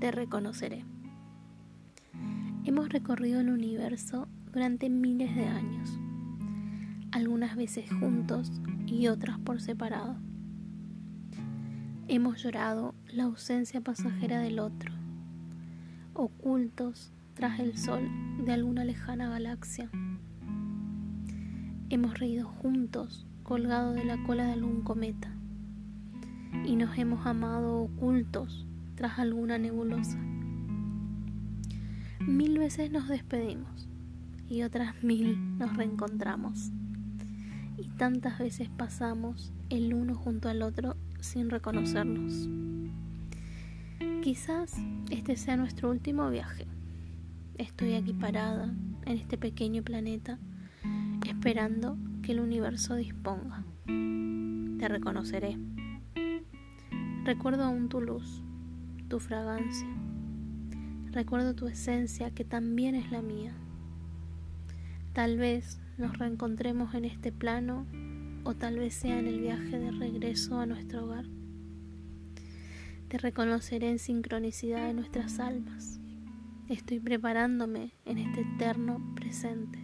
te reconoceré. Hemos recorrido el universo durante miles de años, algunas veces juntos y otras por separado. Hemos llorado la ausencia pasajera del otro, ocultos tras el sol de alguna lejana galaxia. Hemos reído juntos colgado de la cola de algún cometa y nos hemos amado ocultos tras alguna nebulosa. Mil veces nos despedimos y otras mil nos reencontramos. Y tantas veces pasamos el uno junto al otro sin reconocernos. Quizás este sea nuestro último viaje. Estoy aquí parada en este pequeño planeta esperando que el universo disponga. Te reconoceré. Recuerdo aún tu luz, tu fragancia. Recuerdo tu esencia que también es la mía. Tal vez nos reencontremos en este plano o tal vez sea en el viaje de regreso a nuestro hogar. Te reconoceré en sincronicidad de nuestras almas. Estoy preparándome en este eterno presente,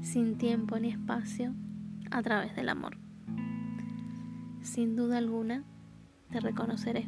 sin tiempo ni espacio, a través del amor. Sin duda alguna, te reconoceré.